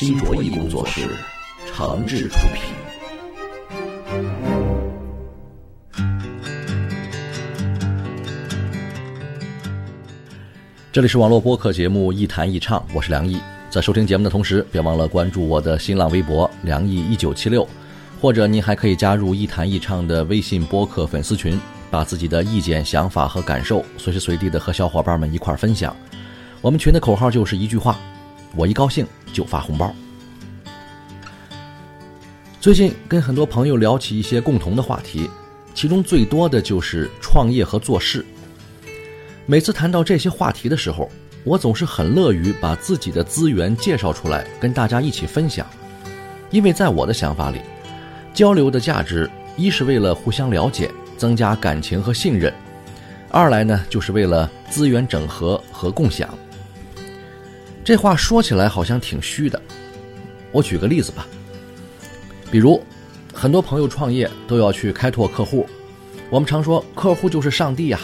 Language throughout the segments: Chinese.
新卓艺工作室诚挚出品。这里是网络播客节目《一弹一唱》，我是梁毅。在收听节目的同时，别忘了关注我的新浪微博“梁毅一九七六”，或者您还可以加入“一弹一唱”的微信播客粉丝群，把自己的意见、想法和感受随时随地的和小伙伴们一块分享。我们群的口号就是一句话：我一高兴就发红包。最近跟很多朋友聊起一些共同的话题，其中最多的就是创业和做事。每次谈到这些话题的时候，我总是很乐于把自己的资源介绍出来，跟大家一起分享。因为在我的想法里，交流的价值一是为了互相了解，增加感情和信任；二来呢，就是为了资源整合和共享。这话说起来好像挺虚的，我举个例子吧。比如，很多朋友创业都要去开拓客户，我们常说客户就是上帝呀。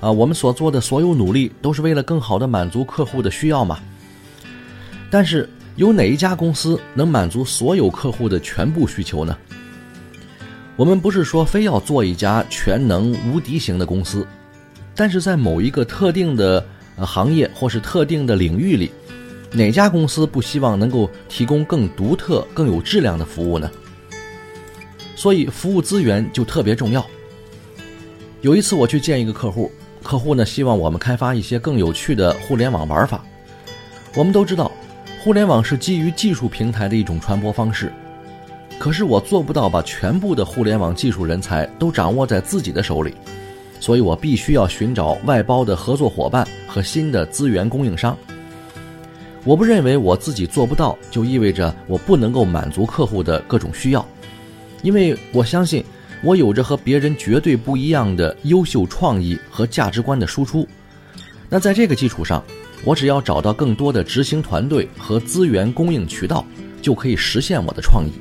啊，我们所做的所有努力都是为了更好的满足客户的需要嘛。但是，有哪一家公司能满足所有客户的全部需求呢？我们不是说非要做一家全能无敌型的公司，但是在某一个特定的行业或是特定的领域里，哪家公司不希望能够提供更独特、更有质量的服务呢？所以，服务资源就特别重要。有一次，我去见一个客户。客户呢希望我们开发一些更有趣的互联网玩法。我们都知道，互联网是基于技术平台的一种传播方式。可是我做不到把全部的互联网技术人才都掌握在自己的手里，所以我必须要寻找外包的合作伙伴和新的资源供应商。我不认为我自己做不到就意味着我不能够满足客户的各种需要，因为我相信。我有着和别人绝对不一样的优秀创意和价值观的输出，那在这个基础上，我只要找到更多的执行团队和资源供应渠道，就可以实现我的创意。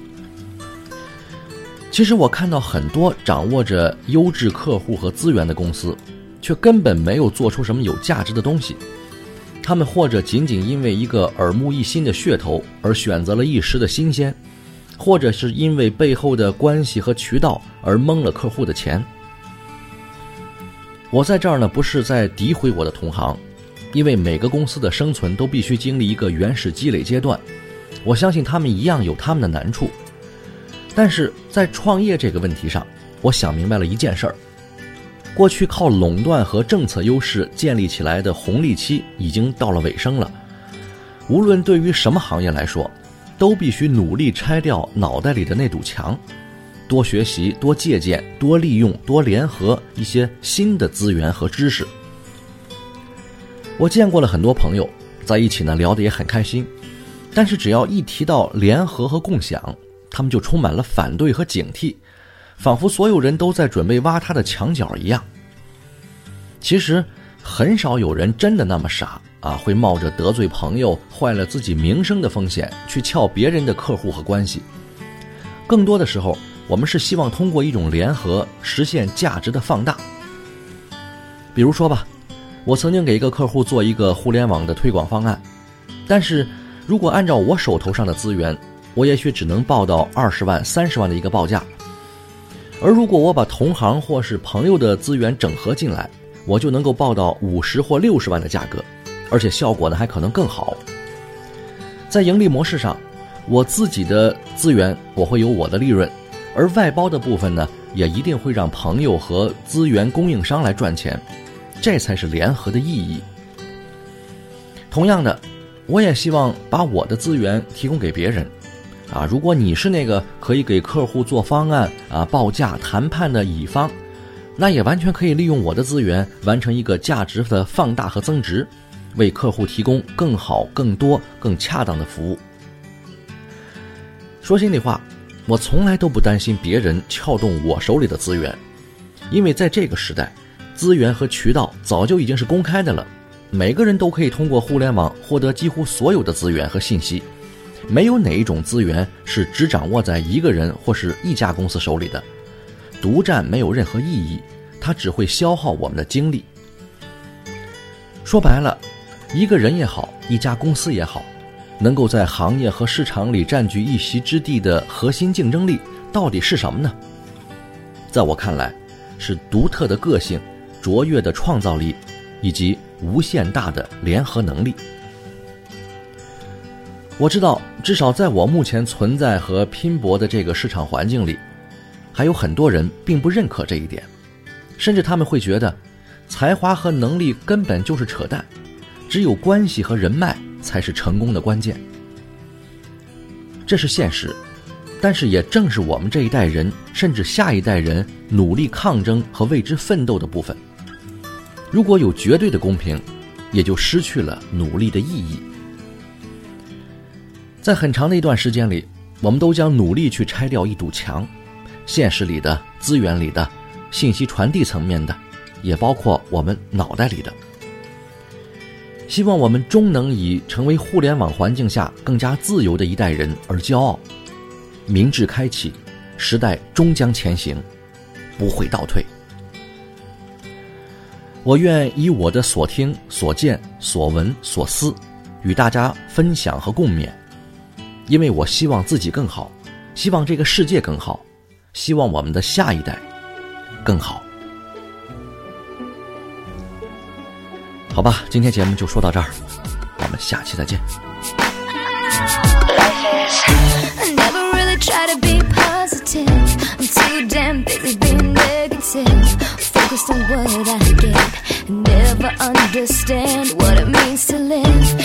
其实我看到很多掌握着优质客户和资源的公司，却根本没有做出什么有价值的东西。他们或者仅仅因为一个耳目一新的噱头而选择了一时的新鲜。或者是因为背后的关系和渠道而蒙了客户的钱。我在这儿呢，不是在诋毁我的同行，因为每个公司的生存都必须经历一个原始积累阶段，我相信他们一样有他们的难处。但是在创业这个问题上，我想明白了一件事儿：过去靠垄断和政策优势建立起来的红利期已经到了尾声了。无论对于什么行业来说。都必须努力拆掉脑袋里的那堵墙，多学习、多借鉴、多利用、多联合一些新的资源和知识。我见过了很多朋友，在一起呢聊得也很开心，但是只要一提到联合和共享，他们就充满了反对和警惕，仿佛所有人都在准备挖他的墙角一样。其实，很少有人真的那么傻。啊，会冒着得罪朋友、坏了自己名声的风险去撬别人的客户和关系。更多的时候，我们是希望通过一种联合实现价值的放大。比如说吧，我曾经给一个客户做一个互联网的推广方案，但是如果按照我手头上的资源，我也许只能报到二十万、三十万的一个报价。而如果我把同行或是朋友的资源整合进来，我就能够报到五十或六十万的价格。而且效果呢还可能更好。在盈利模式上，我自己的资源我会有我的利润，而外包的部分呢也一定会让朋友和资源供应商来赚钱，这才是联合的意义。同样的，我也希望把我的资源提供给别人，啊，如果你是那个可以给客户做方案啊、报价谈判的乙方，那也完全可以利用我的资源完成一个价值的放大和增值。为客户提供更好、更多、更恰当的服务。说心里话，我从来都不担心别人撬动我手里的资源，因为在这个时代，资源和渠道早就已经是公开的了，每个人都可以通过互联网获得几乎所有的资源和信息，没有哪一种资源是只掌握在一个人或是一家公司手里的，独占没有任何意义，它只会消耗我们的精力。说白了。一个人也好，一家公司也好，能够在行业和市场里占据一席之地的核心竞争力到底是什么呢？在我看来，是独特的个性、卓越的创造力以及无限大的联合能力。我知道，至少在我目前存在和拼搏的这个市场环境里，还有很多人并不认可这一点，甚至他们会觉得，才华和能力根本就是扯淡。只有关系和人脉才是成功的关键，这是现实。但是也正是我们这一代人，甚至下一代人努力抗争和为之奋斗的部分。如果有绝对的公平，也就失去了努力的意义。在很长的一段时间里，我们都将努力去拆掉一堵墙，现实里的、资源里的、信息传递层面的，也包括我们脑袋里的。希望我们终能以成为互联网环境下更加自由的一代人而骄傲。明智开启，时代终将前行，不会倒退。我愿以我的所听、所见、所闻、所思，与大家分享和共勉，因为我希望自己更好，希望这个世界更好，希望我们的下一代更好。好吧，今天节目就说到这儿，我们下期再见。Focused on what I get never understand what it means to live.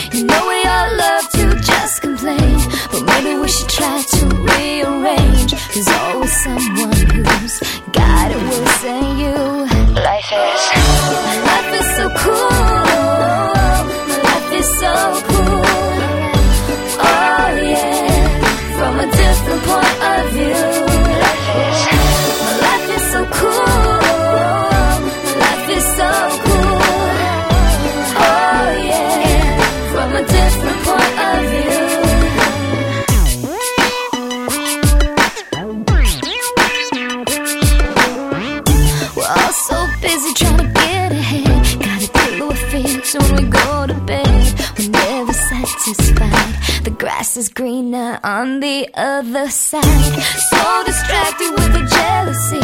Greener on the other side. So distracted with the jealousy.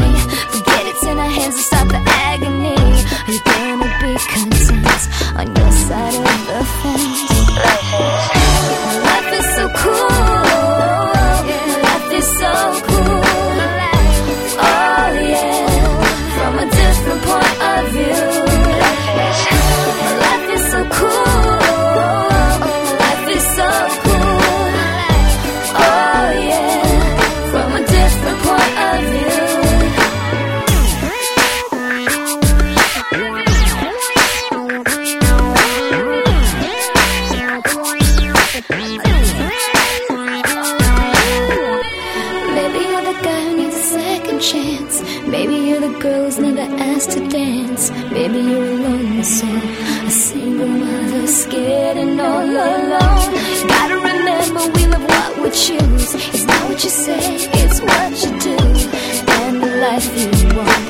Forget it's in our hands Maybe you're the guy who needs a second chance. Maybe you're the girl who's never asked to dance. Maybe you're a lonely soul, a single mother scared and all alone. Gotta remember we love what we choose. It's not what you say, it's what you do. And the life you want